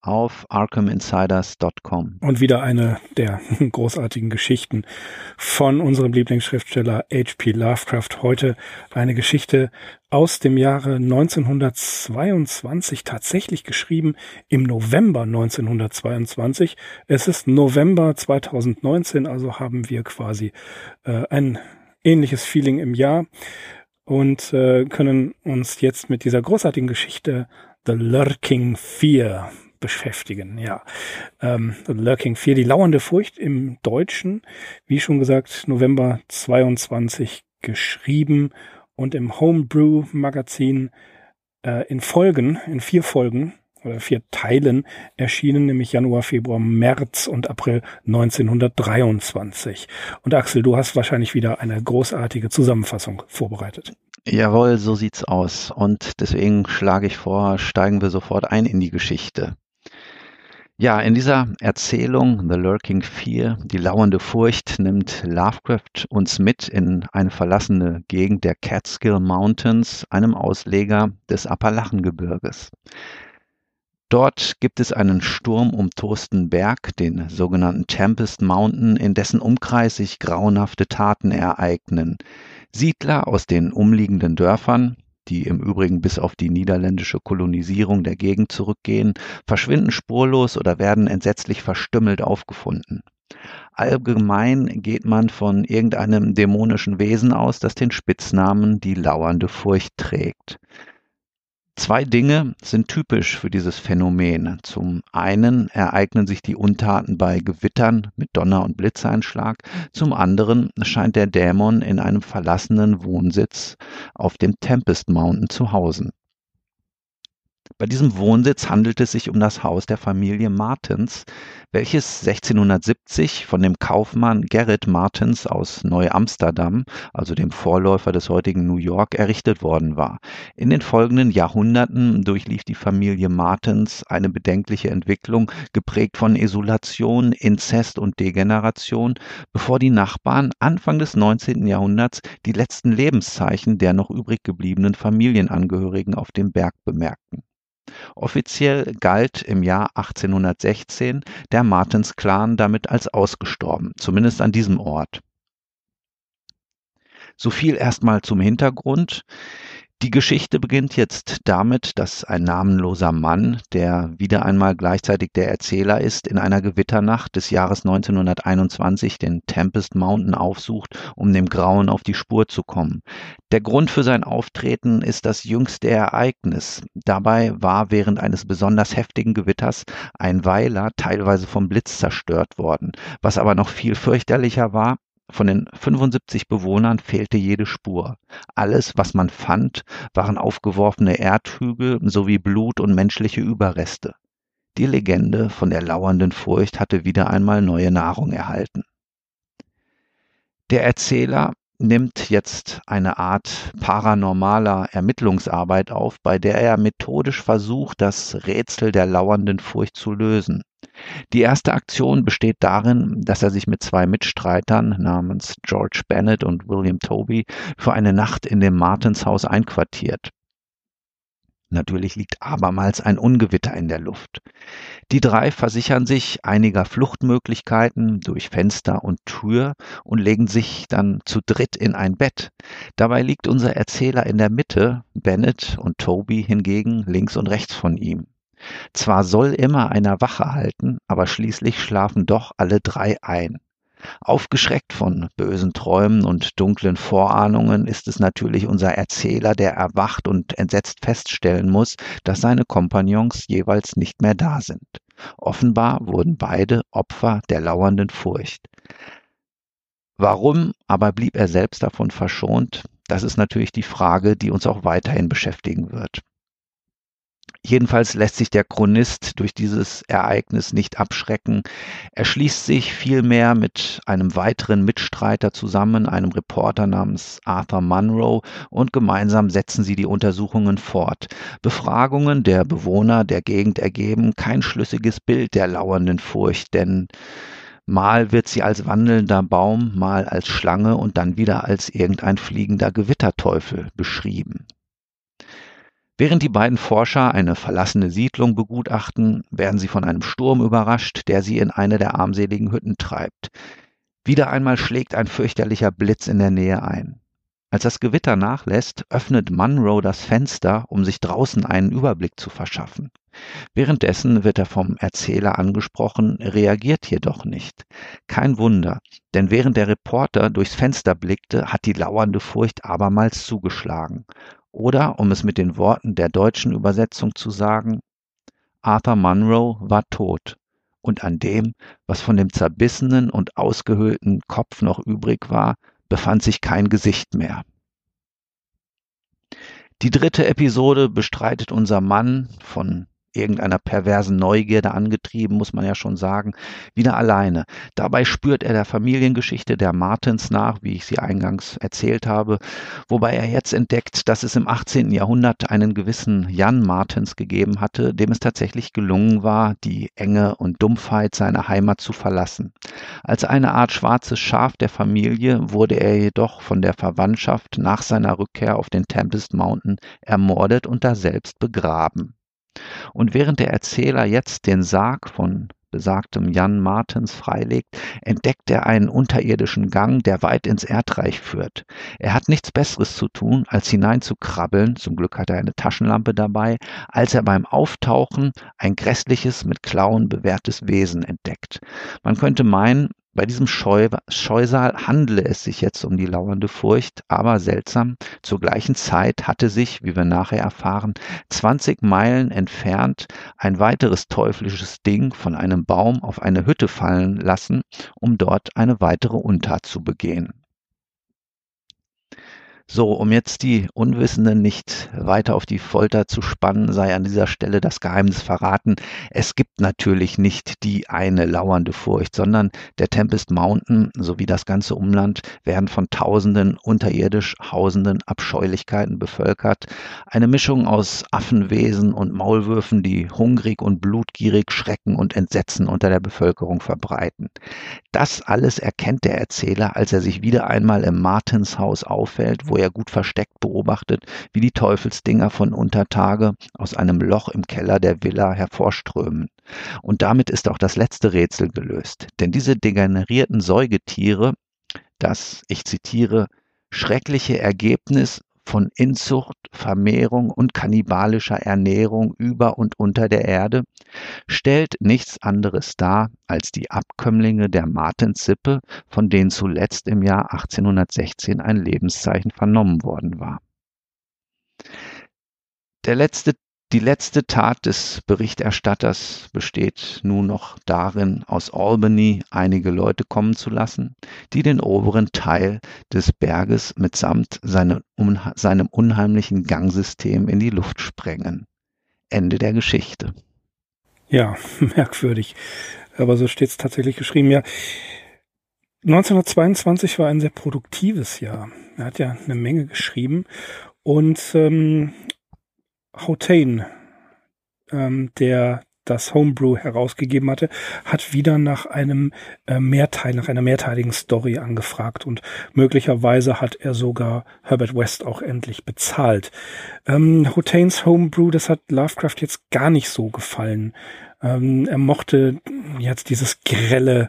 Auf arkhaminsiders.com. Und wieder eine der großartigen Geschichten von unserem Lieblingsschriftsteller H.P. Lovecraft. Heute eine Geschichte aus dem Jahre 1922, tatsächlich geschrieben im November 1922. Es ist November 2019, also haben wir quasi äh, ein ähnliches Feeling im Jahr und äh, können uns jetzt mit dieser großartigen Geschichte The Lurking Fear beschäftigen. Ja, ähm, Lurking Fear, die lauernde Furcht im Deutschen, wie schon gesagt, November 22 geschrieben und im Homebrew Magazin äh, in Folgen, in vier Folgen oder vier Teilen erschienen, nämlich Januar, Februar, März und April 1923. Und Axel, du hast wahrscheinlich wieder eine großartige Zusammenfassung vorbereitet. Jawohl, so sieht's aus. Und deswegen schlage ich vor, steigen wir sofort ein in die Geschichte. Ja, in dieser Erzählung The Lurking Fear, die lauernde Furcht, nimmt Lovecraft uns mit in eine verlassene Gegend der Catskill Mountains, einem Ausleger des Appalachengebirges. Dort gibt es einen sturmumtosten Berg, den sogenannten Tempest Mountain, in dessen Umkreis sich grauenhafte Taten ereignen. Siedler aus den umliegenden Dörfern, die im Übrigen bis auf die niederländische Kolonisierung der Gegend zurückgehen, verschwinden spurlos oder werden entsetzlich verstümmelt aufgefunden. Allgemein geht man von irgendeinem dämonischen Wesen aus, das den Spitznamen die lauernde Furcht trägt. Zwei Dinge sind typisch für dieses Phänomen. Zum einen ereignen sich die Untaten bei Gewittern mit Donner- und Blitzeinschlag. Zum anderen scheint der Dämon in einem verlassenen Wohnsitz auf dem Tempest Mountain zu hausen. Bei diesem Wohnsitz handelt es sich um das Haus der Familie Martens, welches 1670 von dem Kaufmann Gerrit Martens aus Neu-Amsterdam, also dem Vorläufer des heutigen New York, errichtet worden war. In den folgenden Jahrhunderten durchlief die Familie Martens eine bedenkliche Entwicklung, geprägt von Isolation, Inzest und Degeneration, bevor die Nachbarn Anfang des 19. Jahrhunderts die letzten Lebenszeichen der noch übrig gebliebenen Familienangehörigen auf dem Berg bemerkten. Offiziell galt im Jahr 1816 der Martens-Clan damit als ausgestorben, zumindest an diesem Ort. So viel erstmal zum Hintergrund. Die Geschichte beginnt jetzt damit, dass ein namenloser Mann, der wieder einmal gleichzeitig der Erzähler ist, in einer Gewitternacht des Jahres 1921 den Tempest Mountain aufsucht, um dem Grauen auf die Spur zu kommen. Der Grund für sein Auftreten ist das jüngste Ereignis. Dabei war während eines besonders heftigen Gewitters ein Weiler teilweise vom Blitz zerstört worden. Was aber noch viel fürchterlicher war, von den 75 Bewohnern fehlte jede Spur. Alles, was man fand, waren aufgeworfene Erdhügel sowie Blut und menschliche Überreste. Die Legende von der lauernden Furcht hatte wieder einmal neue Nahrung erhalten. Der Erzähler nimmt jetzt eine Art paranormaler Ermittlungsarbeit auf, bei der er methodisch versucht, das Rätsel der lauernden Furcht zu lösen. Die erste Aktion besteht darin, dass er sich mit zwei Mitstreitern namens George Bennett und William Toby für eine Nacht in dem Martenshaus einquartiert. Natürlich liegt abermals ein Ungewitter in der Luft. Die drei versichern sich einiger Fluchtmöglichkeiten durch Fenster und Tür und legen sich dann zu dritt in ein Bett. Dabei liegt unser Erzähler in der Mitte, Bennett und Toby hingegen links und rechts von ihm. Zwar soll immer einer Wache halten, aber schließlich schlafen doch alle drei ein. Aufgeschreckt von bösen Träumen und dunklen Vorahnungen ist es natürlich unser Erzähler, der erwacht und entsetzt feststellen muss, dass seine Kompagnons jeweils nicht mehr da sind. Offenbar wurden beide Opfer der lauernden Furcht. Warum aber blieb er selbst davon verschont? Das ist natürlich die Frage, die uns auch weiterhin beschäftigen wird. Jedenfalls lässt sich der Chronist durch dieses Ereignis nicht abschrecken. Er schließt sich vielmehr mit einem weiteren Mitstreiter zusammen, einem Reporter namens Arthur Munro, und gemeinsam setzen sie die Untersuchungen fort. Befragungen der Bewohner der Gegend ergeben kein schlüssiges Bild der lauernden Furcht, denn Mal wird sie als wandelnder Baum, mal als Schlange und dann wieder als irgendein fliegender Gewitterteufel beschrieben. Während die beiden Forscher eine verlassene Siedlung begutachten, werden sie von einem Sturm überrascht, der sie in eine der armseligen Hütten treibt. Wieder einmal schlägt ein fürchterlicher Blitz in der Nähe ein. Als das Gewitter nachlässt, öffnet Munro das Fenster, um sich draußen einen Überblick zu verschaffen. Währenddessen wird er vom Erzähler angesprochen, reagiert jedoch nicht. Kein Wunder, denn während der Reporter durchs Fenster blickte, hat die lauernde Furcht abermals zugeschlagen. Oder, um es mit den Worten der deutschen Übersetzung zu sagen, Arthur Munro war tot, und an dem, was von dem zerbissenen und ausgehöhlten Kopf noch übrig war, befand sich kein Gesicht mehr. Die dritte Episode bestreitet unser Mann von irgendeiner perversen Neugierde angetrieben, muss man ja schon sagen, wieder alleine. Dabei spürt er der Familiengeschichte der Martins nach, wie ich sie eingangs erzählt habe, wobei er jetzt entdeckt, dass es im 18. Jahrhundert einen gewissen Jan Martins gegeben hatte, dem es tatsächlich gelungen war, die Enge und Dumpfheit seiner Heimat zu verlassen. Als eine Art schwarzes Schaf der Familie wurde er jedoch von der Verwandtschaft nach seiner Rückkehr auf den Tempest Mountain ermordet und daselbst begraben. Und während der Erzähler jetzt den Sarg von besagtem Jan Martens freilegt, entdeckt er einen unterirdischen Gang, der weit ins Erdreich führt. Er hat nichts Besseres zu tun, als hineinzukrabbeln, zum Glück hat er eine Taschenlampe dabei, als er beim Auftauchen ein grässliches, mit Klauen bewehrtes Wesen entdeckt. Man könnte meinen, bei diesem Scheu Scheusal handele es sich jetzt um die lauernde Furcht, aber seltsam, zur gleichen Zeit hatte sich, wie wir nachher erfahren, 20 Meilen entfernt ein weiteres teuflisches Ding von einem Baum auf eine Hütte fallen lassen, um dort eine weitere Untat zu begehen. So, um jetzt die Unwissenden nicht weiter auf die Folter zu spannen, sei an dieser Stelle das Geheimnis verraten. Es gibt natürlich nicht die eine lauernde Furcht, sondern der Tempest Mountain sowie das ganze Umland werden von tausenden unterirdisch hausenden Abscheulichkeiten bevölkert. Eine Mischung aus Affenwesen und Maulwürfen, die hungrig und blutgierig Schrecken und Entsetzen unter der Bevölkerung verbreiten. Das alles erkennt der Erzähler, als er sich wieder einmal im Martinshaus auffällt, wo er gut versteckt beobachtet, wie die Teufelsdinger von Untertage aus einem Loch im Keller der Villa hervorströmen. Und damit ist auch das letzte Rätsel gelöst. Denn diese degenerierten Säugetiere, das, ich zitiere, schreckliche Ergebnis von Inzucht, Vermehrung und kannibalischer Ernährung über und unter der Erde, stellt nichts anderes dar als die Abkömmlinge der Martensippe, von denen zuletzt im Jahr 1816 ein Lebenszeichen vernommen worden war. Der letzte die letzte Tat des Berichterstatters besteht nun noch darin, aus Albany einige Leute kommen zu lassen, die den oberen Teil des Berges mitsamt seine, um, seinem unheimlichen Gangsystem in die Luft sprengen. Ende der Geschichte. Ja, merkwürdig. Aber so steht es tatsächlich geschrieben. Ja, 1922 war ein sehr produktives Jahr. Er hat ja eine Menge geschrieben und ähm, Houghton, ähm, der das Homebrew herausgegeben hatte, hat wieder nach einem äh, Mehrteil, nach einer mehrteiligen Story angefragt und möglicherweise hat er sogar Herbert West auch endlich bezahlt. Ähm, Houghtains Homebrew, das hat Lovecraft jetzt gar nicht so gefallen. Ähm, er mochte jetzt dieses grelle,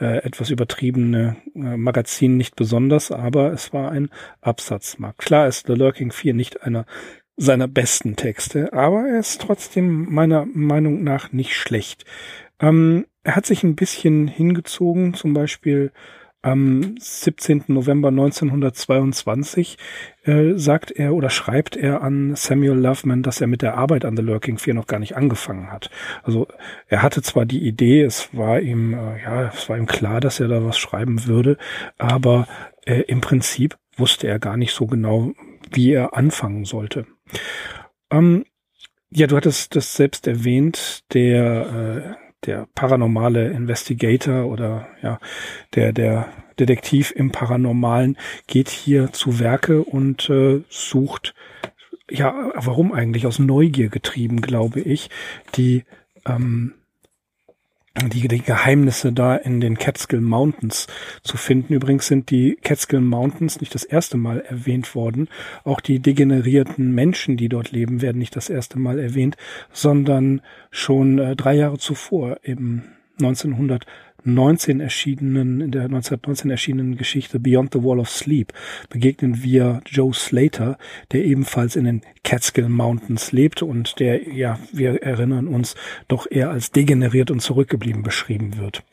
äh, etwas übertriebene äh, Magazin nicht besonders, aber es war ein Absatzmarkt. Klar ist The Lurking 4 nicht einer seiner besten Texte, aber er ist trotzdem meiner Meinung nach nicht schlecht. Ähm, er hat sich ein bisschen hingezogen, zum Beispiel am 17. November 1922 äh, sagt er oder schreibt er an Samuel Loveman, dass er mit der Arbeit an The Lurking 4 noch gar nicht angefangen hat. Also er hatte zwar die Idee, es war ihm äh, ja, es war ihm klar, dass er da was schreiben würde, aber äh, im Prinzip wusste er gar nicht so genau, wie er anfangen sollte. Ähm, ja, du hattest das selbst erwähnt, der, äh, der paranormale Investigator oder ja, der, der Detektiv im Paranormalen geht hier zu Werke und äh, sucht, ja, warum eigentlich? Aus Neugier getrieben, glaube ich, die ähm, die, die Geheimnisse da in den Catskill Mountains zu finden. Übrigens sind die Catskill Mountains nicht das erste Mal erwähnt worden. Auch die degenerierten Menschen, die dort leben, werden nicht das erste Mal erwähnt, sondern schon äh, drei Jahre zuvor, eben 1900 19 erschienenen, in der 1919 erschienenen Geschichte Beyond the Wall of Sleep begegnen wir Joe Slater, der ebenfalls in den Catskill Mountains lebt und der, ja, wir erinnern uns, doch eher als degeneriert und zurückgeblieben beschrieben wird.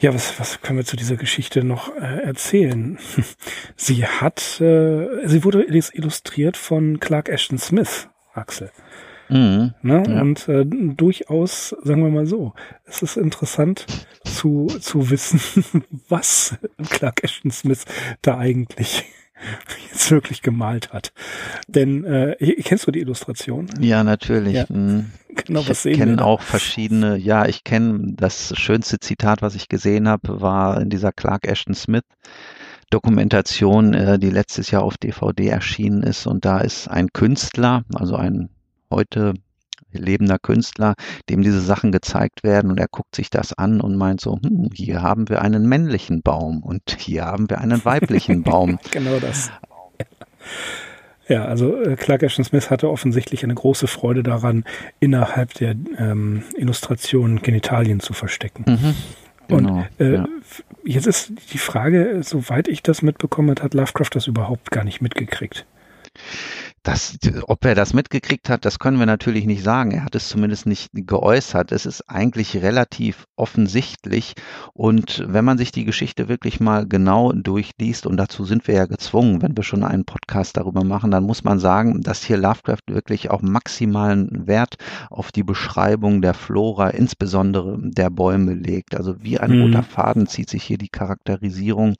Ja, was, was können wir zu dieser Geschichte noch äh, erzählen? Sie hat, äh, sie wurde illustriert von Clark Ashton Smith, Axel. Mhm, ne? Ja. Und äh, durchaus, sagen wir mal so, es ist interessant zu, zu wissen, was Clark Ashton Smith da eigentlich jetzt wirklich gemalt hat. Denn äh, kennst du die Illustration? Ja, natürlich. Ja. Mhm. Genau, was ich kenne auch verschiedene, ja, ich kenne das schönste Zitat, was ich gesehen habe, war in dieser Clark Ashton Smith Dokumentation, äh, die letztes Jahr auf DVD erschienen ist. Und da ist ein Künstler, also ein heute lebender Künstler, dem diese Sachen gezeigt werden und er guckt sich das an und meint so, hm, hier haben wir einen männlichen Baum und hier haben wir einen weiblichen Baum. genau das. Ja, also äh, Clark Ashton Smith hatte offensichtlich eine große Freude daran, innerhalb der ähm, Illustration Genitalien zu verstecken. Mhm, genau, und äh, ja. jetzt ist die Frage, soweit ich das mitbekommen habe, hat Lovecraft das überhaupt gar nicht mitgekriegt. Das, ob er das mitgekriegt hat, das können wir natürlich nicht sagen. Er hat es zumindest nicht geäußert. Es ist eigentlich relativ offensichtlich. Und wenn man sich die Geschichte wirklich mal genau durchliest, und dazu sind wir ja gezwungen, wenn wir schon einen Podcast darüber machen, dann muss man sagen, dass hier Lovecraft wirklich auch maximalen Wert auf die Beschreibung der Flora, insbesondere der Bäume legt. Also wie ein mhm. roter Faden zieht sich hier die Charakterisierung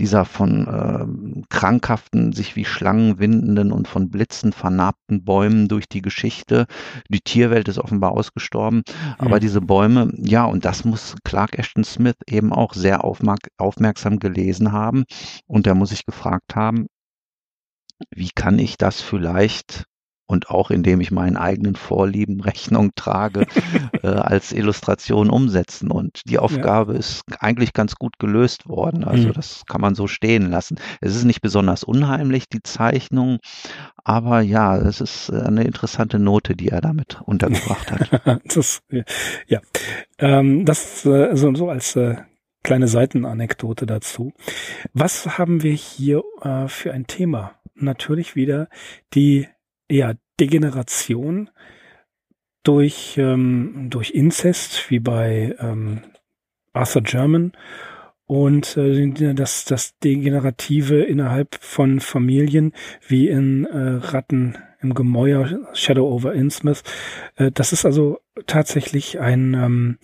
dieser von äh, krankhaften, sich wie Schlangen windenden und von Blitzen vernarbten Bäumen durch die Geschichte. Die Tierwelt ist offenbar ausgestorben, aber mhm. diese Bäume, ja, und das muss Clark Ashton Smith eben auch sehr aufmerksam gelesen haben. Und er muss sich gefragt haben, wie kann ich das vielleicht und auch indem ich meinen eigenen Vorlieben Rechnung trage, äh, als Illustration umsetzen. Und die Aufgabe ja. ist eigentlich ganz gut gelöst worden. Also mhm. das kann man so stehen lassen. Es ist nicht besonders unheimlich, die Zeichnung, aber ja, es ist eine interessante Note, die er damit untergebracht hat. das, ja, ähm, das äh, so, so als äh, kleine Seitenanekdote dazu. Was haben wir hier äh, für ein Thema? Natürlich wieder die ja, Degeneration durch, ähm, durch Inzest, wie bei ähm, Arthur German, und äh, das, das Degenerative innerhalb von Familien, wie in äh, Ratten im Gemäuer, Shadow over Innsmouth. Äh, das ist also tatsächlich ein, ähm,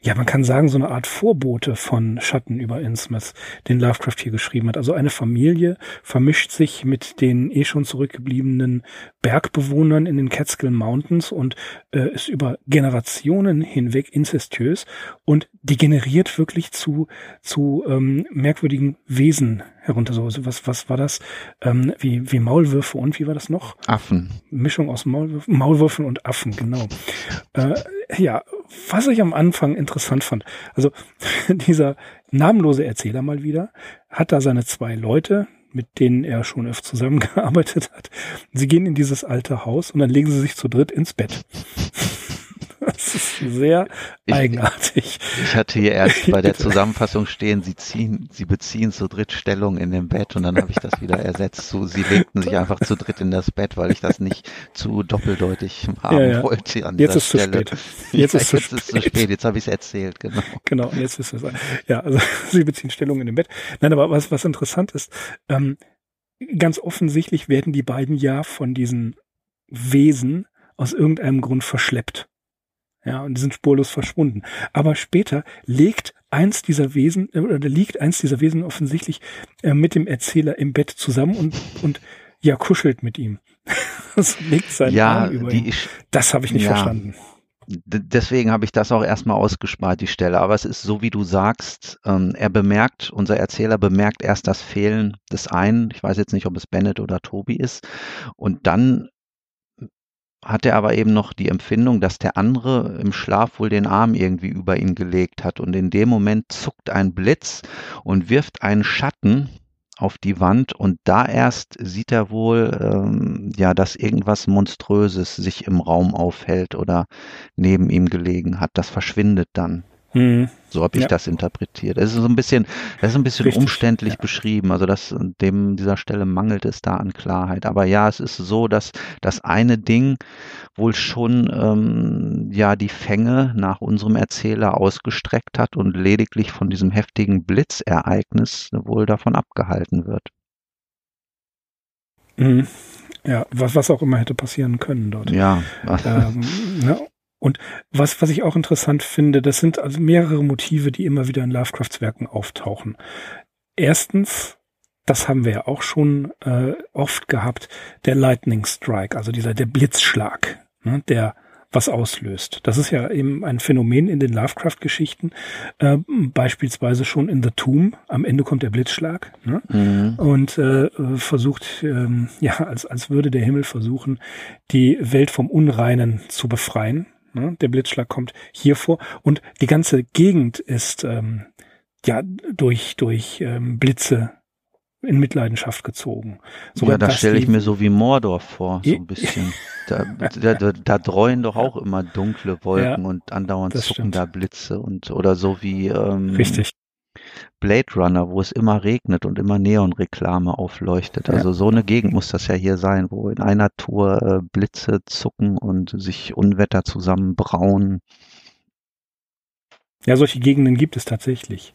ja, man kann sagen, so eine Art Vorbote von Schatten über Innsmouth, den Lovecraft hier geschrieben hat. Also eine Familie vermischt sich mit den eh schon zurückgebliebenen Bergbewohnern in den Catskill Mountains und äh, ist über Generationen hinweg inzestiös und degeneriert wirklich zu, zu ähm, merkwürdigen Wesen herunter. So, was, was war das? Ähm, wie, wie Maulwürfe und wie war das noch? Affen. Mischung aus Maulwürfen, Maulwürfen und Affen, genau. Äh, ja, was ich am Anfang interessant fand, also dieser namenlose Erzähler mal wieder, hat da seine zwei Leute, mit denen er schon öfter zusammengearbeitet hat. Sie gehen in dieses alte Haus und dann legen sie sich zu dritt ins Bett. Das ist sehr ich, eigenartig. Ich hatte hier erst bei der Zusammenfassung stehen, sie ziehen, sie beziehen zu dritt Stellung in dem Bett und dann habe ich das wieder ersetzt zu, sie legten sich einfach zu dritt in das Bett, weil ich das nicht zu doppeldeutig haben ja, ja. wollte an jetzt ist Stelle. Jetzt, ja, ist, jetzt zu ist zu spät. Jetzt habe ich es erzählt, genau. Genau, jetzt ist es. Ja, also sie beziehen Stellung in dem Bett. Nein, aber was, was interessant ist, ähm, ganz offensichtlich werden die beiden ja von diesen Wesen aus irgendeinem Grund verschleppt. Ja, und die sind spurlos verschwunden. Aber später legt eins dieser Wesen, äh, oder liegt eins dieser Wesen offensichtlich äh, mit dem Erzähler im Bett zusammen und, und ja, kuschelt mit ihm. so legt seinen ja, Arm über die ihn. Das habe ich nicht ja. verstanden. Deswegen habe ich das auch erstmal ausgespart, die Stelle. Aber es ist so, wie du sagst, ähm, er bemerkt, unser Erzähler bemerkt erst das Fehlen des einen. Ich weiß jetzt nicht, ob es Bennett oder Toby ist. Und dann hat er aber eben noch die Empfindung, dass der andere im Schlaf wohl den Arm irgendwie über ihn gelegt hat. Und in dem Moment zuckt ein Blitz und wirft einen Schatten auf die Wand und da erst sieht er wohl, ähm, ja, dass irgendwas Monströses sich im Raum aufhält oder neben ihm gelegen hat. Das verschwindet dann. Hm. So habe ich Ja. das interpretiert. Es ist so ein bisschen, es ist ein bisschen Richtig, umständlich ja. beschrieben. Also das, dem dieser Stelle mangelt es da an Klarheit. Aber ja, es ist so, dass das eine Ding wohl schon ähm, ja die Fänge nach unserem Erzähler ausgestreckt hat und lediglich von diesem heftigen Blitzereignis wohl davon abgehalten wird. Hm. Ja, was, was auch immer hätte passieren können dort. Ja, ähm, ne? Und was, was ich auch interessant finde, das sind also mehrere Motive, die immer wieder in Lovecrafts Werken auftauchen. Erstens, das haben wir ja auch schon äh, oft gehabt, der Lightning Strike, also dieser der Blitzschlag, ne, der was auslöst. Das ist ja eben ein Phänomen in den Lovecraft-Geschichten, äh, beispielsweise schon in The Tomb. Am Ende kommt der Blitzschlag. Ne? mhm. und äh, versucht, ähm, ja, als, als würde der Himmel versuchen, die Welt vom Unreinen zu befreien. Ne? Der Blitzschlag kommt hier vor und die ganze Gegend ist ähm, ja durch, durch ähm, Blitze in Mitleidenschaft gezogen. ja, das dass stelle ich mir so wie Mordor vor, so Ja. ein bisschen. Da, da, da, da dreuen doch auch immer dunkle Wolken und andauernd zucken stimmt. da Blitze und oder so wie ähm, Richtig. Blade Runner, wo es immer regnet und immer Neonreklame aufleuchtet. Ja. Also so eine Gegend muss das ja hier sein, wo in einer Tour äh, Blitze zucken und sich Unwetter zusammenbrauen. Ja, solche Gegenden gibt es tatsächlich.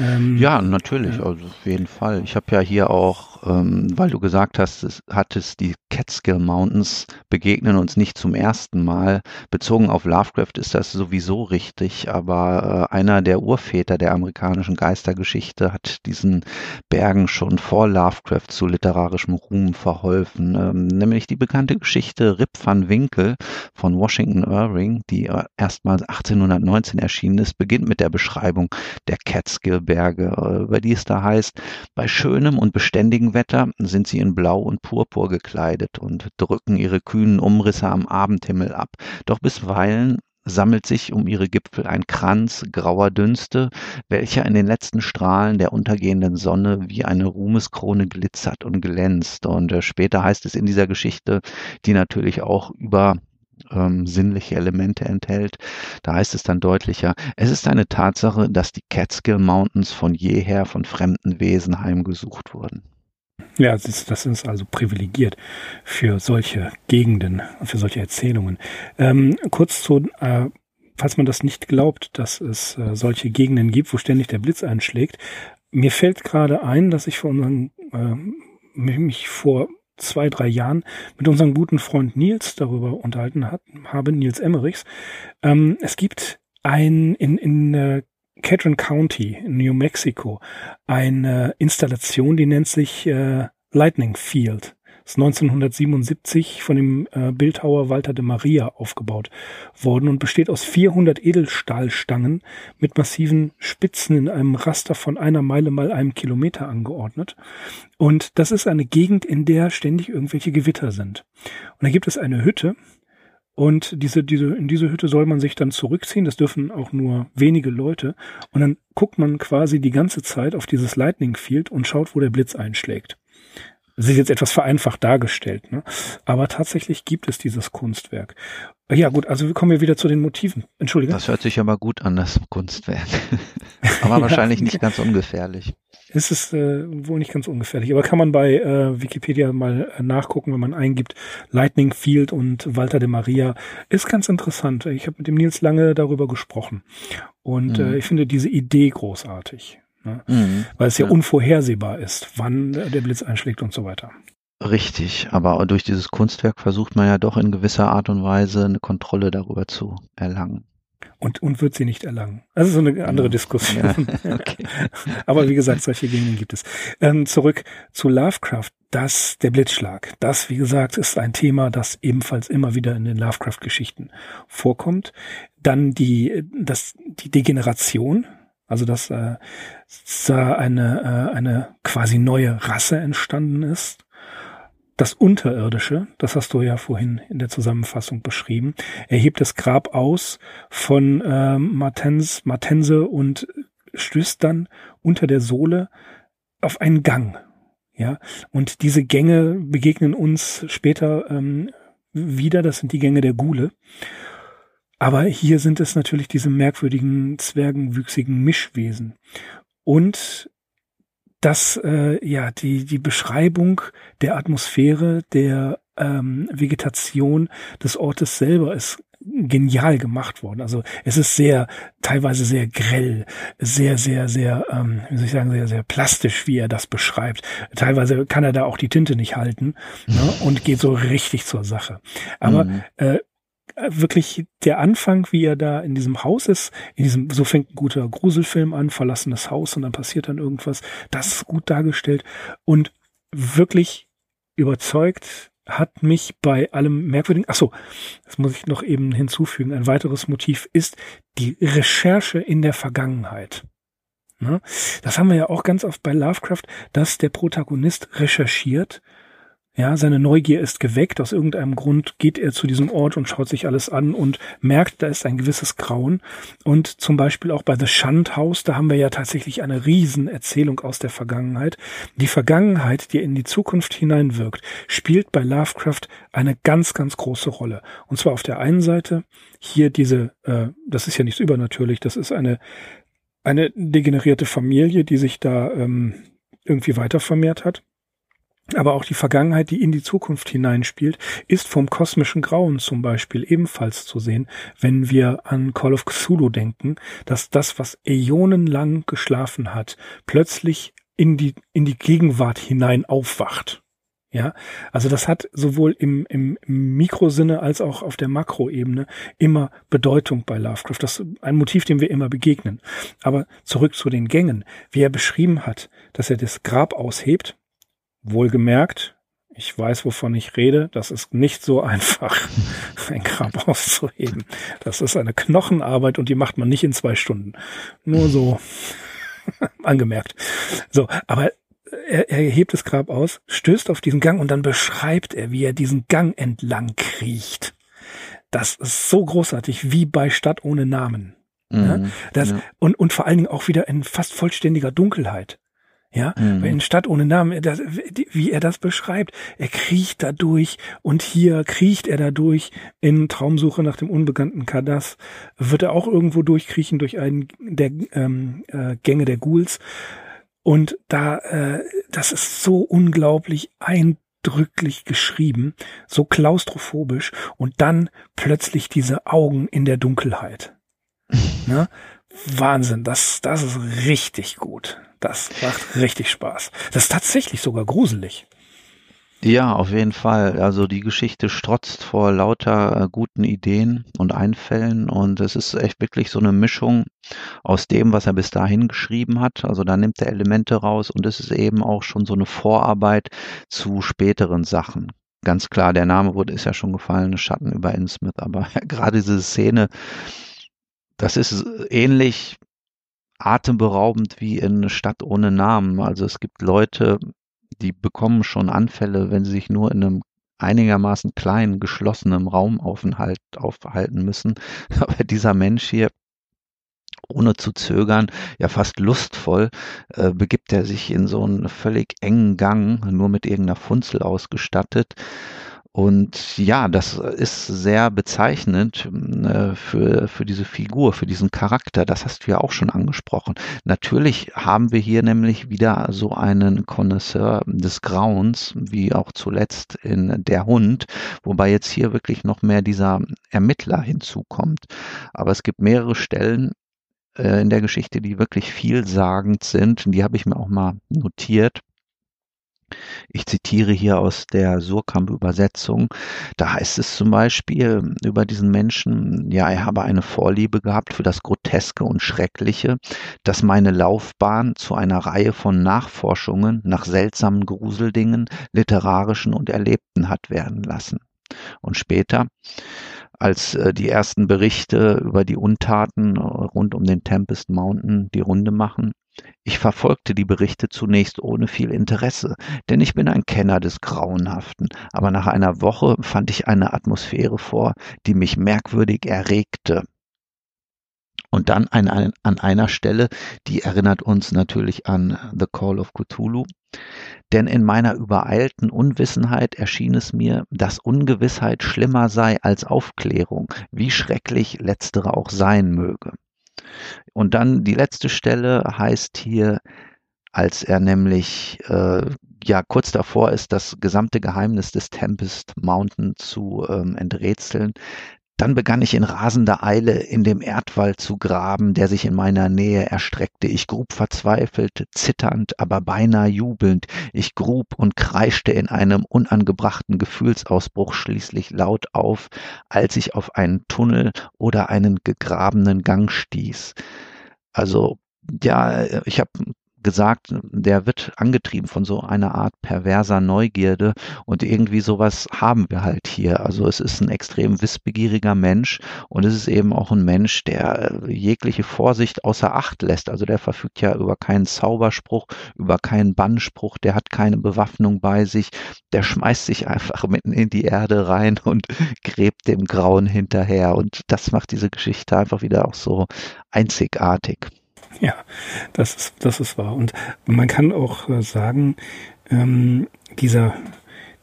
Ähm, Ja, natürlich, also auf jeden Fall. Ich habe ja hier auch, ähm, weil du gesagt hast, es hattest die Catskill Mountains begegnen uns nicht zum ersten Mal. Bezogen auf Lovecraft ist das sowieso richtig, aber äh, einer der Urväter der amerikanischen Geistergeschichte hat diesen Bergen schon vor Lovecraft zu literarischem Ruhm verholfen, ähm, nämlich die bekannte Geschichte Rip van Winkle von Washington Irving, die äh, erstmals 1819 erschienen ist, beginnt mit der Beschreibung der Catskill-Berge, äh, über die es da heißt, bei schönem und beständigem Wetter sind sie in Blau und Purpur gekleidet und drücken ihre kühnen Umrisse am Abendhimmel ab. Doch bisweilen sammelt sich um ihre Gipfel ein Kranz grauer Dünste, welcher in den letzten Strahlen der untergehenden Sonne wie eine Ruhmeskrone glitzert und glänzt. Und äh, später heißt es in dieser Geschichte, die natürlich auch über ähm, sinnliche Elemente enthält. Da heißt es dann deutlicher, es ist eine Tatsache, dass die Catskill Mountains von jeher von fremden Wesen heimgesucht wurden. Ja, das ist, das ist also privilegiert für solche Gegenden, für solche Erzählungen. Ähm, kurz zu, äh, falls man das nicht glaubt, dass es äh, solche Gegenden gibt, wo ständig der Blitz einschlägt. Mir fällt gerade ein, dass ich vor unseren, äh, mich vor zwei, drei Jahren mit unserem guten Freund Nils darüber unterhalten hat, habe, Nils Emmerichs. Ähm, es gibt ein in, in äh, Catron County New Mexico eine Installation, die nennt sich äh, Lightning Field. Ist 1977 von dem äh, Bildhauer Walter de Maria aufgebaut worden und besteht aus 400 Edelstahlstangen mit massiven Spitzen in einem Raster von einer Meile mal einem Kilometer angeordnet. Und das ist eine Gegend, in der ständig irgendwelche Gewitter sind. Und da gibt es eine Hütte, und diese, diese, in diese Hütte soll man sich dann zurückziehen. Das dürfen auch nur wenige Leute. Und dann guckt man quasi die ganze Zeit auf dieses Lightning Field und schaut, wo der Blitz einschlägt. Das ist jetzt etwas vereinfacht dargestellt, ne? Aber tatsächlich gibt es dieses Kunstwerk. Ja, gut, also wir kommen hier wieder zu den Motiven. Entschuldige. Das hört sich aber gut an, das Kunstwerk. aber Ja. wahrscheinlich nicht ganz ungefährlich. Es ist äh, wohl nicht ganz ungefährlich, aber kann man bei äh, Wikipedia mal äh, nachgucken, wenn man eingibt Lightning Field und Walter de Maria. Ist ganz interessant. Ich habe mit dem Nils lange darüber gesprochen. Und Mhm. äh, ich finde diese Idee großartig. Ne? Mhm. Weil es ja, Ja. unvorhersehbar ist, wann äh, der Blitz einschlägt und so weiter. Richtig, aber durch dieses Kunstwerk versucht man ja doch in gewisser Art und Weise eine Kontrolle darüber zu erlangen. Und, und wird sie nicht erlangen. Also so eine andere Ja. Diskussion. Ja, okay. Aber wie gesagt, solche Gegenden gibt es. Ähm, zurück zu Lovecraft. das, der Blitzschlag. Das, wie gesagt, ist ein Thema, das ebenfalls immer wieder in den Lovecraft-Geschichten vorkommt. Dann die, das, die Degeneration, also dass äh, da eine, äh, eine quasi neue Rasse entstanden ist. Das Unterirdische, das hast du ja vorhin in der Zusammenfassung beschrieben, erhebt das Grab aus von äh, Martens, Martense und stößt dann unter der Sohle auf einen Gang. Ja, und diese Gänge begegnen uns später ähm, wieder. Das sind die Gänge der Gule. Aber hier sind es natürlich diese merkwürdigen, zwergenwüchsigen Mischwesen. Und das, äh, ja, die, die Beschreibung der Atmosphäre, der ähm, Vegetation des Ortes selber ist genial gemacht worden. Also es ist sehr, teilweise sehr grell, sehr, sehr, sehr, ähm, wie soll ich sagen, sehr, sehr plastisch, wie er das beschreibt. Teilweise kann er da auch die Tinte nicht halten ne, und geht so richtig zur Sache. Aber mhm. äh, wirklich der Anfang, wie er da in diesem Haus ist, in diesem, so fängt ein guter Gruselfilm an, verlassenes Haus und dann passiert dann irgendwas, das ist gut dargestellt und wirklich überzeugt hat mich bei allem merkwürdigen, ach so, das muss ich noch eben hinzufügen, ein weiteres Motiv ist die Recherche in der Vergangenheit. Ne? Das haben wir ja auch ganz oft bei Lovecraft, dass der Protagonist recherchiert ja, seine Neugier ist geweckt. Aus irgendeinem Grund geht er zu diesem Ort und schaut sich alles an und merkt, da ist ein gewisses Grauen. Und zum Beispiel auch bei The Shunt House, da haben wir ja tatsächlich eine Riesenerzählung aus der Vergangenheit. Die Vergangenheit, die in die Zukunft hineinwirkt, spielt bei Lovecraft eine ganz, ganz große Rolle. Und zwar auf der einen Seite hier diese, äh, das ist ja nichts übernatürlich, das ist eine, eine degenerierte Familie, die sich da ähm, irgendwie weiter vermehrt hat aber auch die Vergangenheit, die in die Zukunft hineinspielt, ist vom kosmischen Grauen zum Beispiel ebenfalls zu sehen, wenn wir an Call of Cthulhu denken, dass das, was äonenlang geschlafen hat, plötzlich in die, in die Gegenwart hinein aufwacht. Ja, also das hat sowohl im, im Mikrosinne als auch auf der Makroebene immer Bedeutung bei Lovecraft. Das ist ein Motiv, dem wir immer begegnen. Aber zurück zu den Gängen. Wie er beschrieben hat, dass er das Grab aushebt, Wohlgemerkt, ich weiß, wovon ich rede. Das ist nicht so einfach, ein Grab auszuheben. Das ist eine Knochenarbeit und die macht man nicht in zwei Stunden. Nur so angemerkt. So, aber er, er hebt das Grab aus, stößt auf diesen Gang und dann beschreibt er, wie er diesen Gang entlang kriecht. Das ist so großartig, wie bei Stadt ohne Namen. Mhm, ja, das, ja. Und, und vor allen Dingen auch wieder in fast vollständiger Dunkelheit. Ja, mhm. in Stadt ohne Namen, das, wie er das beschreibt. Er kriecht da durch und hier kriecht er da durch in Traumsuche nach dem unbekannten Kadas. Wird er auch irgendwo durchkriechen durch einen der ähm, äh, Gänge der Ghouls. Und da, äh, das ist so unglaublich eindrücklich geschrieben, so klaustrophobisch und dann plötzlich diese Augen in der Dunkelheit. Ne? Wahnsinn, das, das ist richtig gut. Das macht richtig Spaß. Das ist tatsächlich sogar gruselig. Ja, auf jeden Fall. Also die Geschichte strotzt vor lauter äh, guten Ideen und Einfällen und es ist echt wirklich so eine Mischung aus dem, was er bis dahin geschrieben hat. Also da nimmt er Elemente raus und es ist eben auch schon so eine Vorarbeit zu späteren Sachen. Ganz klar, der Name wurde ist ja schon gefallen, Schatten über Innsmouth, aber gerade diese Szene, das ist ähnlich atemberaubend wie in Stadt ohne Namen. Also es gibt Leute, die bekommen schon Anfälle, wenn sie sich nur in einem einigermaßen kleinen, geschlossenen Raum aufhalten müssen. Aber dieser Mensch hier, ohne zu zögern, ja fast lustvoll, äh, begibt er sich in so einen völlig engen Gang, nur mit irgendeiner Funzel ausgestattet und ja, das ist sehr bezeichnend äh, für, für diese Figur, für diesen Charakter. Das hast du ja auch schon angesprochen. Natürlich haben wir hier nämlich wieder so einen Connoisseur des Grauens, wie auch zuletzt in Der Hund, wobei jetzt hier wirklich noch mehr dieser Ermittler hinzukommt. Aber es gibt mehrere Stellen, äh, in der Geschichte, die wirklich vielsagend sind. Die habe ich mir auch mal notiert. Ich zitiere hier aus der Surkamp-Übersetzung. Da heißt es zum Beispiel über diesen Menschen, ja, er habe eine Vorliebe gehabt für das Groteske und Schreckliche, das meine Laufbahn zu einer Reihe von Nachforschungen nach seltsamen Gruseldingen, literarischen und Erlebten hat werden lassen. Und später, als äh, die ersten Berichte über die Untaten rund um den Tempest Mountain die Runde machen, ich verfolgte die Berichte zunächst ohne viel Interesse, denn ich bin ein Kenner des Grauenhaften, aber nach einer Woche fand ich eine Atmosphäre vor, die mich merkwürdig erregte. Und dann an, an einer Stelle, die erinnert uns natürlich an The Call of Cthulhu, denn in meiner übereilten Unwissenheit erschien es mir, dass Ungewissheit schlimmer sei als Aufklärung, wie schrecklich letztere auch sein möge. Und dann die letzte Stelle heißt hier, als er nämlich äh, ja kurz davor ist, das gesamte Geheimnis des Tempest Mountain zu ähm, enträtseln, dann begann ich in rasender Eile in dem Erdwall zu graben, der sich in meiner Nähe erstreckte. Ich grub verzweifelt, zitternd, aber beinahe jubelnd. Ich grub und kreischte in einem unangebrachten Gefühlsausbruch schließlich laut auf, als ich auf einen Tunnel oder einen gegrabenen Gang stieß. Also ja, ich habe gesagt, der wird angetrieben von so einer Art perverser Neugierde und irgendwie sowas haben wir halt hier. Also es ist ein extrem wissbegieriger Mensch und es ist eben auch ein Mensch, der jegliche Vorsicht außer Acht lässt. Also der verfügt ja über keinen Zauberspruch, über keinen Bannspruch, der hat keine Bewaffnung bei sich, der schmeißt sich einfach mitten in die Erde rein und gräbt dem Grauen hinterher und das macht diese Geschichte einfach wieder auch so einzigartig. Ja, das ist, das ist wahr. Und man kann auch äh, sagen, ähm, dieser,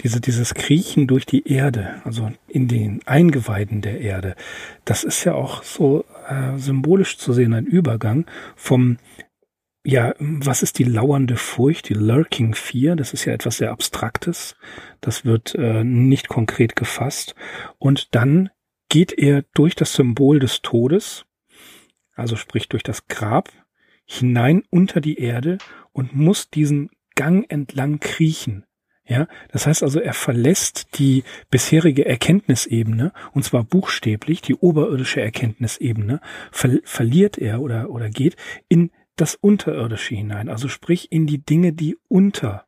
diese, dieses Kriechen durch die Erde, also in den Eingeweiden der Erde, das ist ja auch so äh, symbolisch zu sehen, ein Übergang vom ja, was ist die lauernde Furcht, die Lurking Fear? Das ist ja etwas sehr Abstraktes. Das wird äh, nicht konkret gefasst. Und dann geht er durch das Symbol des Todes, also sprich durch das Grab, hinein unter die Erde und muss diesen Gang entlang kriechen. Ja, das heißt also, er verlässt die bisherige Erkenntnisebene, und zwar buchstäblich, die oberirdische Erkenntnisebene, ver verliert er oder, oder geht in das Unterirdische hinein, also sprich in die Dinge, die unter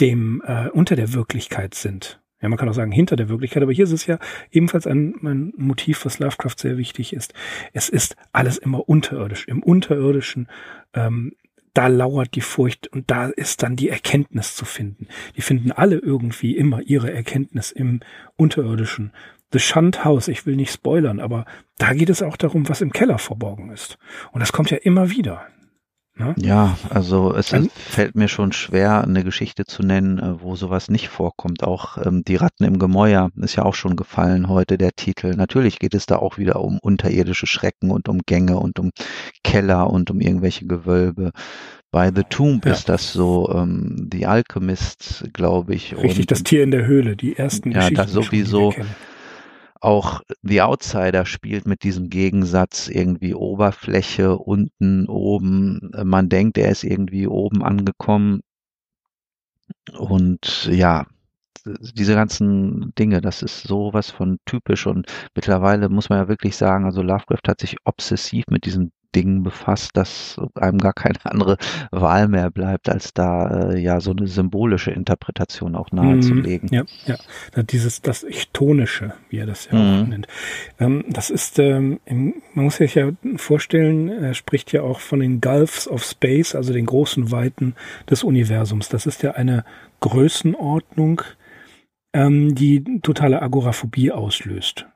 dem, äh, unter der Wirklichkeit sind. Ja, man kann auch sagen hinter der Wirklichkeit, aber hier ist es ja ebenfalls ein, ein Motiv, was Lovecraft sehr wichtig ist. Es ist alles immer unterirdisch. Im Unterirdischen, ähm, da lauert die Furcht und da ist dann die Erkenntnis zu finden. Die finden alle irgendwie immer ihre Erkenntnis im Unterirdischen. The Shunt House, ich will nicht spoilern, aber da geht es auch darum, was im Keller verborgen ist. Und das kommt ja immer wieder. Ne? Ja, also es Ein, fällt mir schon schwer, eine Geschichte zu nennen, äh, wo sowas nicht vorkommt. Auch ähm, die Ratten im Gemäuer ist ja auch schon gefallen heute, der Titel. Natürlich geht es da auch wieder um unterirdische Schrecken und um Gänge und um Keller und um irgendwelche Gewölbe. Bei The Tomb ja. ist das so, ähm, The Alchemist, glaube ich. Richtig, und, das Tier in der Höhle, die ersten ja, Geschichten. Ja, das sowieso. Auch The Outsider spielt mit diesem Gegensatz irgendwie Oberfläche, unten, oben. Man denkt, er ist irgendwie oben angekommen. Und ja, diese ganzen Dinge, das ist sowas von typisch und mittlerweile muss man ja wirklich sagen, also Lovecraft hat sich obsessiv mit diesen Dingen befasst, dass einem gar keine andere Wahl mehr bleibt, als da äh, ja so eine symbolische Interpretation auch nahezulegen. Mm, ja, ja. Dieses, das Chtonische, wie er das ja mm. auch nennt. Ähm, das ist, ähm, man muss sich ja vorstellen, er spricht ja auch von den Gulfs of Space, also den großen Weiten des Universums. Das ist ja eine Größenordnung, ähm, die totale Agoraphobie auslöst.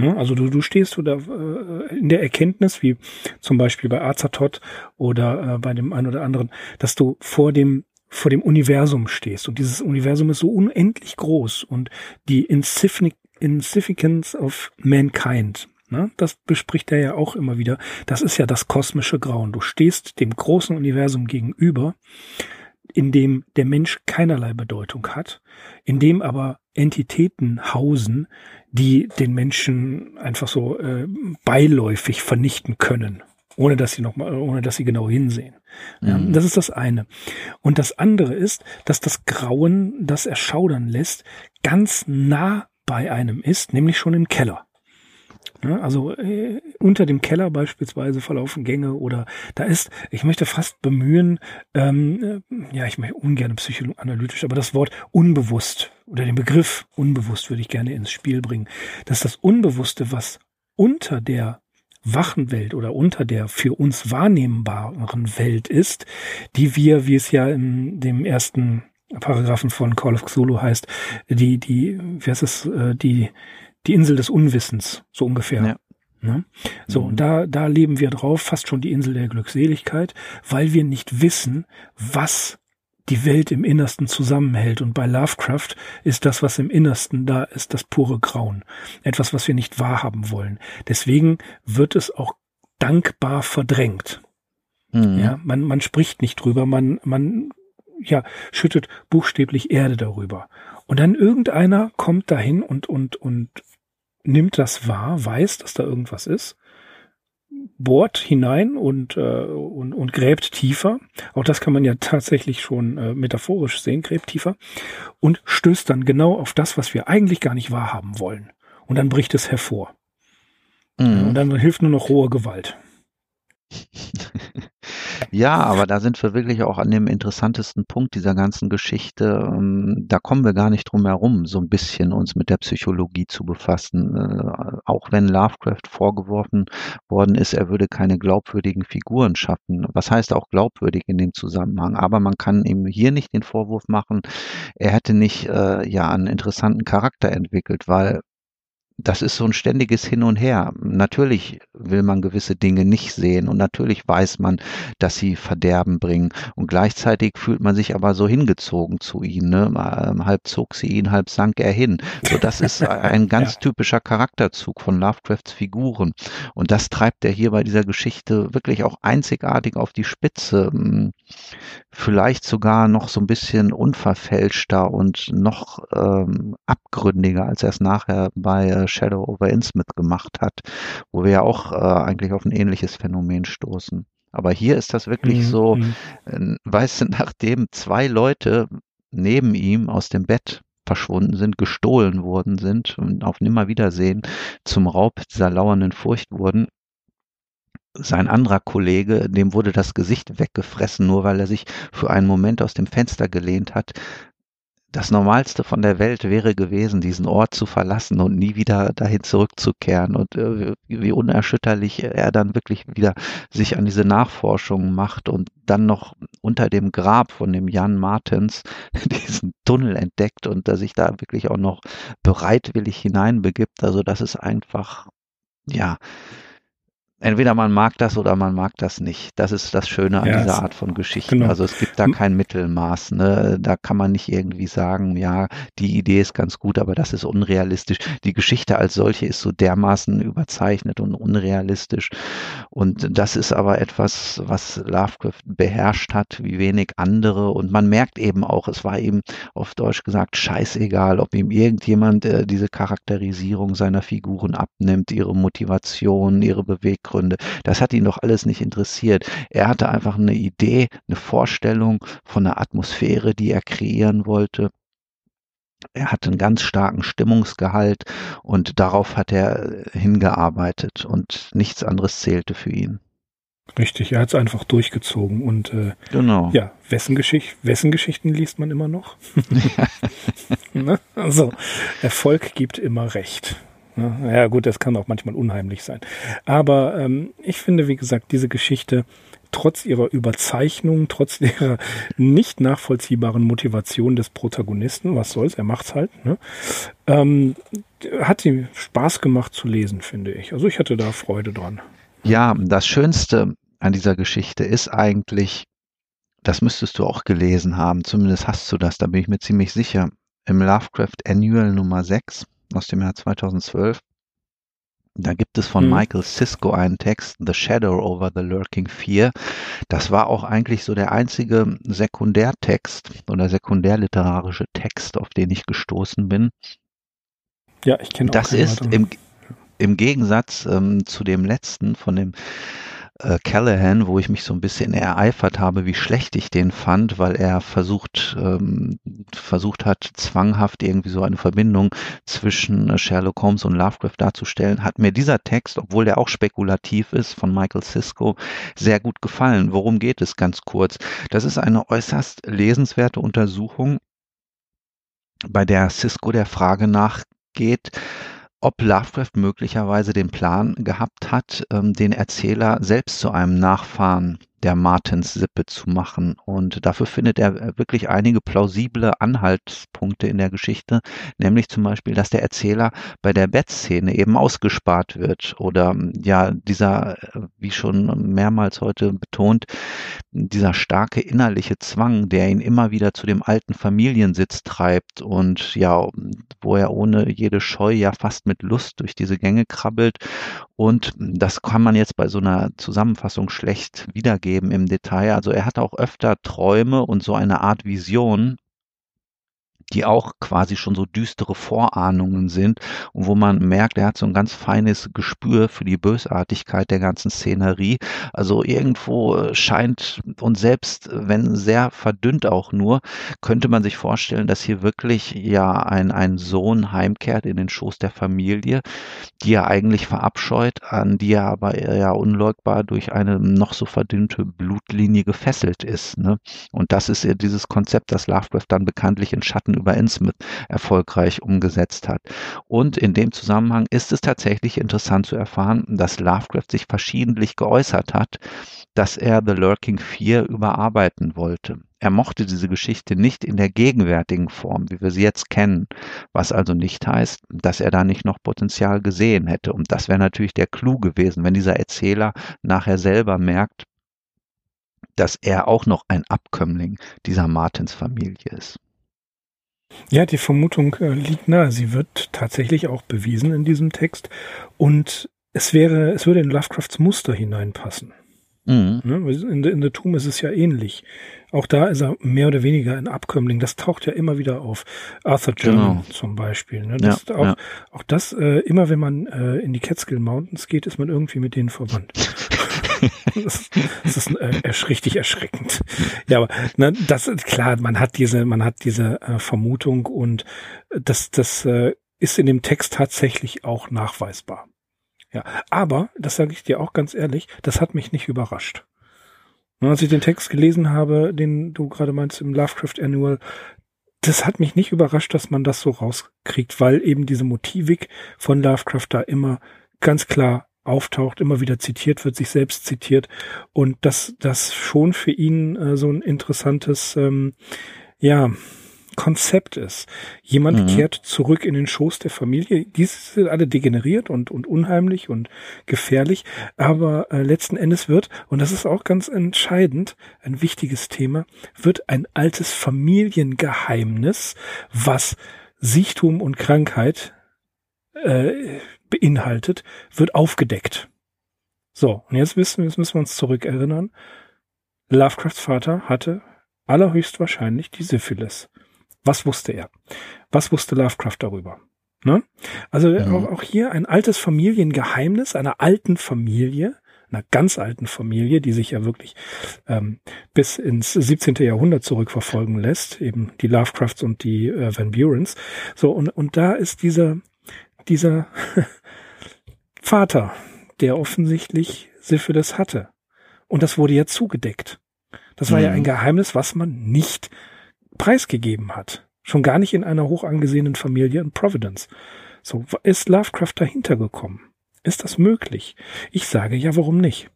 Ne? Also du, du stehst oder äh, in der Erkenntnis, wie zum Beispiel bei Azathoth oder äh, bei dem einen oder anderen, dass du vor dem vor dem Universum stehst und dieses Universum ist so unendlich groß und die Insignificance of Mankind, ne, das bespricht er ja auch immer wieder. Das ist ja das kosmische Grauen. Du stehst dem großen Universum gegenüber, in dem der Mensch keinerlei Bedeutung hat, in dem aber Entitäten hausen, die den Menschen einfach so äh, beiläufig vernichten können, ohne dass sie noch mal, ohne dass sie genau hinsehen. Ja, mhm. Das ist das eine. Und das andere ist, dass das Grauen, das erschaudern lässt, ganz nah bei einem ist, nämlich schon im Keller. Ja, also äh, unter dem Keller beispielsweise verlaufen Gänge oder da ist, ich möchte fast bemühen, ähm, äh, ja, ich möchte ungern psychoanalytisch, aber das Wort unbewusst oder den Begriff unbewusst würde ich gerne ins Spiel bringen. dass das Unbewusste, was unter der wachen Welt oder unter der für uns wahrnehmbaren Welt ist, die wir, wie es ja in dem ersten Paragraphen von Call of Cthulhu heißt, die, die, wie heißt es, äh, die, die Insel des Unwissens, so ungefähr. Ja. Ne? So, mhm. und da, da leben wir drauf, fast schon die Insel der Glückseligkeit, weil wir nicht wissen, was die Welt im Innersten zusammenhält. Und bei Lovecraft ist das, was im Innersten da ist, das pure Grauen. Etwas, was wir nicht wahrhaben wollen. Deswegen wird es auch dankbar verdrängt. Mhm. Ja, man, man spricht nicht drüber, man, man, ja, schüttet buchstäblich Erde darüber. Und dann irgendeiner kommt dahin und, und, und nimmt das wahr, weiß, dass da irgendwas ist, bohrt hinein und, äh, und, und gräbt tiefer. Auch das kann man ja tatsächlich schon äh, metaphorisch sehen, gräbt tiefer und stößt dann genau auf das, was wir eigentlich gar nicht wahrhaben wollen. Und dann bricht es hervor. Mhm. Und dann hilft nur noch rohe Gewalt. Ja, aber da sind wir wirklich auch an dem interessantesten Punkt dieser ganzen Geschichte. Ähm, da kommen wir gar nicht drum herum, so ein bisschen uns mit der Psychologie zu befassen. Äh, auch wenn Lovecraft vorgeworfen worden ist, er würde keine glaubwürdigen Figuren schaffen. Was heißt auch glaubwürdig in dem Zusammenhang? Aber man kann ihm hier nicht den Vorwurf machen, er hätte nicht äh, ja einen interessanten Charakter entwickelt, weil das ist so ein ständiges Hin und Her. Natürlich will man gewisse Dinge nicht sehen und natürlich weiß man, dass sie Verderben bringen und gleichzeitig fühlt man sich aber so hingezogen zu ihnen. Ne? Ähm, halb zog sie ihn, halb sank er hin. So, das ist ein ganz ja. typischer Charakterzug von Lovecrafts Figuren und das treibt er hier bei dieser Geschichte wirklich auch einzigartig auf die Spitze. Hm, vielleicht sogar noch so ein bisschen unverfälschter und noch ähm, abgründiger, als er es nachher bei äh, Shadow over Innsmouth gemacht hat, wo wir ja auch äh, eigentlich auf ein ähnliches Phänomen stoßen. Aber hier ist das wirklich mhm. so, äh, weißt du, nachdem zwei Leute neben ihm aus dem Bett verschwunden sind, gestohlen worden sind und auf Nimmerwiedersehen zum Raub dieser lauernden Furcht wurden, sein anderer Kollege, dem wurde das Gesicht weggefressen, nur weil er sich für einen Moment aus dem Fenster gelehnt hat. Das Normalste von der Welt wäre gewesen, diesen Ort zu verlassen und nie wieder dahin zurückzukehren. Und äh, wie unerschütterlich er dann wirklich wieder sich an diese Nachforschungen macht und dann noch unter dem Grab von dem Jan Martens diesen Tunnel entdeckt und dass sich da wirklich auch noch bereitwillig hineinbegibt. Also das ist einfach, ja, entweder man mag das oder man mag das nicht. Das ist das Schöne an ja, dieser Art von Geschichten. Genau. Also es gibt da kein Mittelmaß. Ne? Da kann man nicht irgendwie sagen, ja, die Idee ist ganz gut, aber das ist unrealistisch. Die Geschichte als solche ist so dermaßen überzeichnet und unrealistisch. Und das ist aber etwas, was Lovecraft beherrscht hat, wie wenig andere. Und man merkt eben auch, es war ihm auf Deutsch gesagt scheißegal, ob ihm irgendjemand äh, diese Charakterisierung seiner Figuren abnimmt, ihre Motivation, ihre Beweggründe Beweggründe. Das hat ihn doch alles nicht interessiert. Er hatte einfach eine Idee, eine Vorstellung von einer Atmosphäre, die er kreieren wollte. Er hatte einen ganz starken Stimmungsgehalt und darauf hat er hingearbeitet und nichts anderes zählte für ihn. Richtig, er hat es einfach durchgezogen und äh, genau. ja, wessen, Geschicht, wessen Geschichten liest man immer noch? ne? Also Erfolg gibt immer Recht. Ja, gut, das kann auch manchmal unheimlich sein. Aber ähm, ich finde, wie gesagt, diese Geschichte, trotz ihrer Überzeichnung, trotz ihrer nicht nachvollziehbaren Motivation des Protagonisten, was soll's, er macht's halt, ne, ähm, hat sie Spaß gemacht zu lesen, finde ich. Also ich hatte da Freude dran. Ja, das Schönste an dieser Geschichte ist eigentlich, das müsstest du auch gelesen haben, zumindest hast du das, da bin ich mir ziemlich sicher, im Lovecraft Annual Nummer 6 aus dem Jahr 2012. Da gibt es von mhm. Michael Sisko einen Text, The Shadow over the Lurking Fear. Das war auch eigentlich so der einzige Sekundärtext oder sekundärliterarische Text, auf den ich gestoßen bin. Ja, ich kenne Das ist im, im Gegensatz ähm, zu dem letzten von dem äh, Callahan, wo ich mich so ein bisschen ereifert habe, wie schlecht ich den fand, weil er versucht, ähm, versucht hat, zwanghaft irgendwie so eine Verbindung zwischen äh, Sherlock Holmes und Lovecraft darzustellen, hat mir dieser Text, obwohl der auch spekulativ ist, von Michael Sisko, sehr gut gefallen. Worum geht es ganz kurz? Das ist eine äußerst lesenswerte Untersuchung, bei der Cisco der Frage nachgeht, ob Lovecraft möglicherweise den Plan gehabt hat, ähm, den Erzähler selbst zu einem Nachfahren der Martens-Sippe zu machen. Und dafür findet er äh, wirklich einige plausible Anhaltspunkte in der Geschichte, nämlich zum Beispiel, dass der Erzähler bei der Bettszene eben ausgespart wird oder ja, dieser, äh, wie schon mehrmals heute betont, dieser starke innerliche Zwang, der ihn immer wieder zu dem alten Familiensitz treibt und ja, wo er ohne jede Scheu ja fast mit Lust durch diese Gänge krabbelt. Und das kann man jetzt bei so einer Zusammenfassung schlecht wiedergeben im Detail. Also er hat auch öfter Träume und so eine Art Vision, die auch quasi schon so düstere Vorahnungen sind und wo man merkt, er hat so ein ganz feines Gespür für die Bösartigkeit der ganzen Szenerie. Also irgendwo äh, scheint und selbst wenn sehr verdünnt auch nur, könnte man sich vorstellen, dass hier wirklich ja ein, ein Sohn heimkehrt in den Schoß der Familie, die er eigentlich verabscheut, an die er aber ja unleugbar durch eine noch so verdünnte Blutlinie gefesselt ist. Ne? Und das ist ja dieses Konzept, das Lovecraft dann bekanntlich in Schatten über Innsmouth erfolgreich umgesetzt hat. Und in dem Zusammenhang ist es tatsächlich interessant zu erfahren, dass Lovecraft sich verschiedentlich geäußert hat, dass er The Lurking Fear überarbeiten wollte. Er mochte diese Geschichte nicht in der gegenwärtigen Form, wie wir sie jetzt kennen, was also nicht heißt, dass er da nicht noch Potenzial gesehen hätte. Und das wäre natürlich der Clou gewesen, wenn dieser Erzähler nachher selber merkt, dass er auch noch ein Abkömmling dieser Martins-Familie ist. Ja, die Vermutung äh, liegt nahe. Sie wird tatsächlich auch bewiesen in diesem Text und es wäre, es würde in Lovecrafts Muster hineinpassen. Mhm. Ne? In, in The Tomb ist es ja ähnlich. Auch da ist er mehr oder weniger ein Abkömmling. Das taucht ja immer wieder auf. Arthur German genau. zum Beispiel. Ne? Das ja, auch, ja. auch das, äh, immer wenn man äh, in die Catskill Mountains geht, ist man irgendwie mit denen verwandt. das, ist äh, richtig erschreckend. Ja, aber ne, das klar, man hat diese, man hat diese äh, Vermutung und das, das äh, ist in dem Text tatsächlich auch nachweisbar. Ja, aber das sage ich dir auch ganz ehrlich, das hat mich nicht überrascht. Als ich den Text gelesen habe, den du gerade meinst im Lovecraft Annual, das hat mich nicht überrascht, dass man das so rauskriegt, weil eben diese Motivik von Lovecraft da immer ganz klar auftaucht, immer wieder zitiert wird, sich selbst zitiert und dass das schon für ihn äh, so ein interessantes, ähm, ja, Konzept ist. Jemand mhm. kehrt zurück in den Schoß der Familie. Die sind alle degeneriert und, und unheimlich und gefährlich. Aber äh, letzten Endes wird, und das ist auch ganz entscheidend, ein wichtiges Thema, wird ein altes Familiengeheimnis, was Siechtum und Krankheit äh, beinhaltet, wird aufgedeckt. So, und jetzt wissen, jetzt müssen wir uns zurückerinnern. Lovecrafts Vater hatte allerhöchstwahrscheinlich die Syphilis. Was wusste er? Was wusste Lovecraft darüber? Ne? Also mhm. auch, auch hier ein altes Familiengeheimnis einer alten Familie, einer ganz alten Familie, die sich ja wirklich ähm, bis ins 17. Jahrhundert zurückverfolgen lässt, eben die Lovecrafts und die äh, Van Burens. So, und, und da ist dieser, dieser Vater, der offensichtlich Syphilis hatte. Und das wurde ja zugedeckt. Das war mhm. ja ein Geheimnis, was man nicht preisgegeben hat. Schon gar nicht in einer hoch angesehenen Familie in Providence. So ist Lovecraft dahinter gekommen. Ist das möglich? Ich sage ja, warum nicht?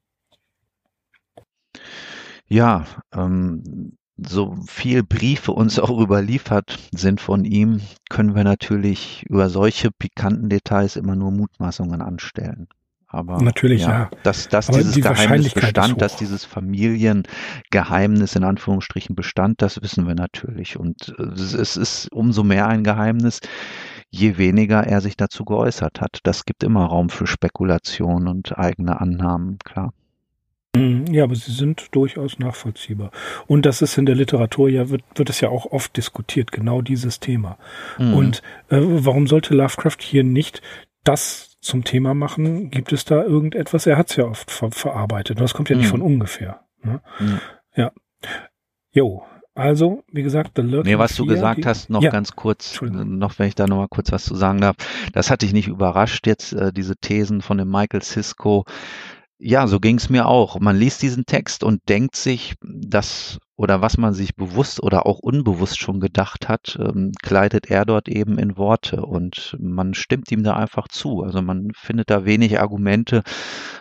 Ja, ähm, so viel Briefe uns auch überliefert sind von ihm, können wir natürlich über solche pikanten Details immer nur Mutmaßungen anstellen. Aber natürlich ja, ja. dass, dass Aber dieses die Geheimnis bestand, dass dieses Familiengeheimnis in Anführungsstrichen bestand, das wissen wir natürlich. Und es ist umso mehr ein Geheimnis, je weniger er sich dazu geäußert hat. Das gibt immer Raum für Spekulation und eigene Annahmen, klar. Mhm, ja, aber sie sind durchaus nachvollziehbar. Und das ist in der Literatur ja, wird, wird es ja auch oft diskutiert, genau dieses Thema. Mhm. Und äh, warum sollte Lovecraft hier nicht das zum Thema machen. Gibt es da irgendetwas? Er hat es ja oft ver verarbeitet. Das kommt ja nicht mhm. von ungefähr. Ne? Mhm. Ja. Jo, also, wie gesagt, The Lurking Nee, was du gesagt die, hast, noch ja, ganz kurz, noch wenn ich da noch mal kurz was zu sagen darf. Das hat dich nicht überrascht jetzt, äh, diese Thesen von dem Michael Cisco. Ja, so ging es mir auch. Man liest diesen Text und denkt sich, dass oder was man sich bewusst oder auch unbewusst schon gedacht hat, ähm, kleidet er dort eben in Worte und man stimmt ihm da einfach zu. Also man findet da wenig Argumente,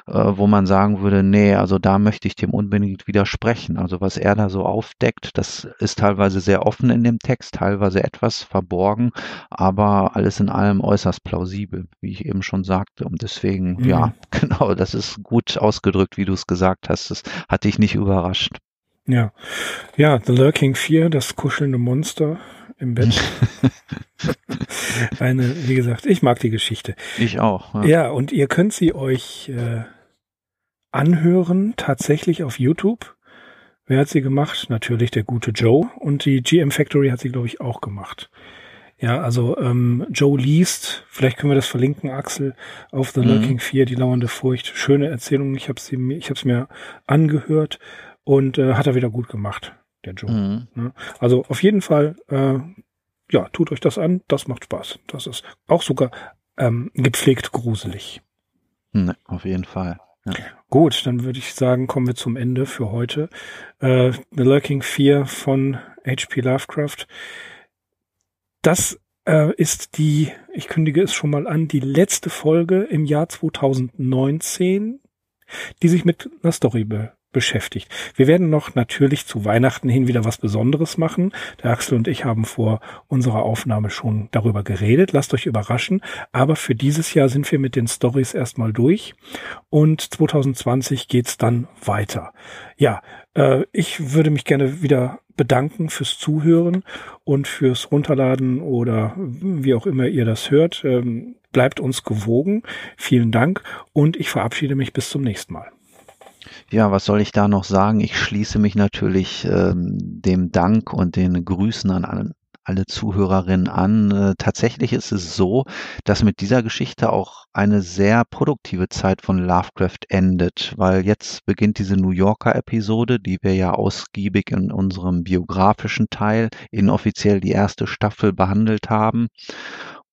äh, wo man sagen würde, nee, also da möchte ich dem unbedingt widersprechen. Also was er da so aufdeckt, das ist teilweise sehr offen in dem Text, teilweise etwas verborgen, aber alles in allem äußerst plausibel, wie ich eben schon sagte. Und deswegen, mhm. ja, genau, das ist gut ausgedrückt, wie du es gesagt hast. Das hat dich nicht überrascht. Ja. Ja, The Lurking 4, das kuschelnde Monster im Bett. Eine, wie gesagt, ich mag die Geschichte. Ich auch. Ja, ja und ihr könnt sie euch äh, anhören, tatsächlich auf YouTube. Wer hat sie gemacht? Natürlich der gute Joe. Und die GM Factory hat sie, glaube ich, auch gemacht. Ja, also ähm, Joe liest, vielleicht können wir das verlinken, Axel, auf The Lurking mhm. 4, die lauernde Furcht. Schöne Erzählung, ich habe sie ich habe es mir angehört und äh, hat er wieder gut gemacht, der Joe. Mhm. Ne? Also auf jeden Fall, äh, ja, tut euch das an, das macht Spaß. Das ist auch sogar ähm, gepflegt gruselig. Ne, auf jeden Fall. Ja. Gut, dann würde ich sagen, kommen wir zum Ende für heute. Äh, The Lurking 4 von H.P. Lovecraft. Das äh, ist die, ich kündige es schon mal an, die letzte Folge im Jahr 2019, die sich mit einer Story be beschäftigt. Wir werden noch natürlich zu Weihnachten hin wieder was Besonderes machen. Der Axel und ich haben vor unserer Aufnahme schon darüber geredet. Lasst euch überraschen. Aber für dieses Jahr sind wir mit den Stories erstmal durch und 2020 geht's dann weiter. Ja, äh, ich würde mich gerne wieder bedanken fürs Zuhören und fürs Runterladen oder wie auch immer ihr das hört. Ähm, bleibt uns gewogen. Vielen Dank und ich verabschiede mich bis zum nächsten Mal. Ja, was soll ich da noch sagen? Ich schließe mich natürlich ähm, dem Dank und den Grüßen an alle, alle Zuhörerinnen an. Äh, tatsächlich ist es so, dass mit dieser Geschichte auch eine sehr produktive Zeit von Lovecraft endet, weil jetzt beginnt diese New Yorker Episode, die wir ja ausgiebig in unserem biografischen Teil inoffiziell die erste Staffel behandelt haben.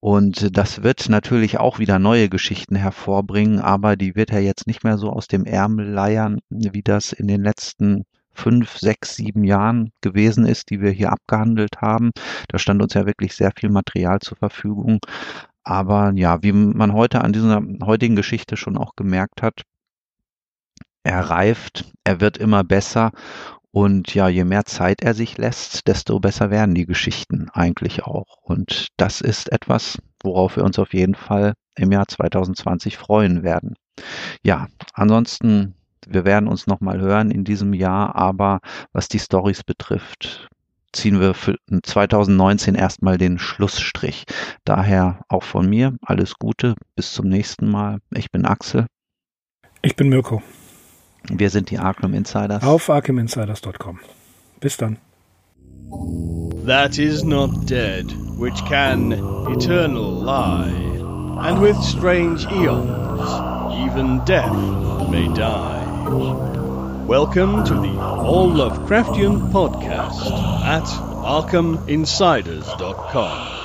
Und das wird natürlich auch wieder neue Geschichten hervorbringen, aber die wird er jetzt nicht mehr so aus dem Ärmel leiern, wie das in den letzten fünf, sechs, sieben Jahren gewesen ist, die wir hier abgehandelt haben. Da stand uns ja wirklich sehr viel Material zur Verfügung. Aber ja, wie man heute an dieser heutigen Geschichte schon auch gemerkt hat, er reift, er wird immer besser und ja, je mehr Zeit er sich lässt, desto besser werden die Geschichten eigentlich auch. Und das ist etwas, worauf wir uns auf jeden Fall im Jahr 2020 freuen werden. Ja, ansonsten, wir werden uns nochmal hören in diesem Jahr, aber was die Stories betrifft, ziehen wir für 2019 erstmal den Schlussstrich. Daher auch von mir alles Gute, bis zum nächsten Mal. Ich bin Axel. Ich bin Mirko. Wir sind die Arkham Insiders. Auf arkhaminsiders.com. Bis dann. That is not dead, which can eternal lie, and with strange eons, even death may die. Welcome to the All Lovecraftian podcast at ArkhamInsiders.com.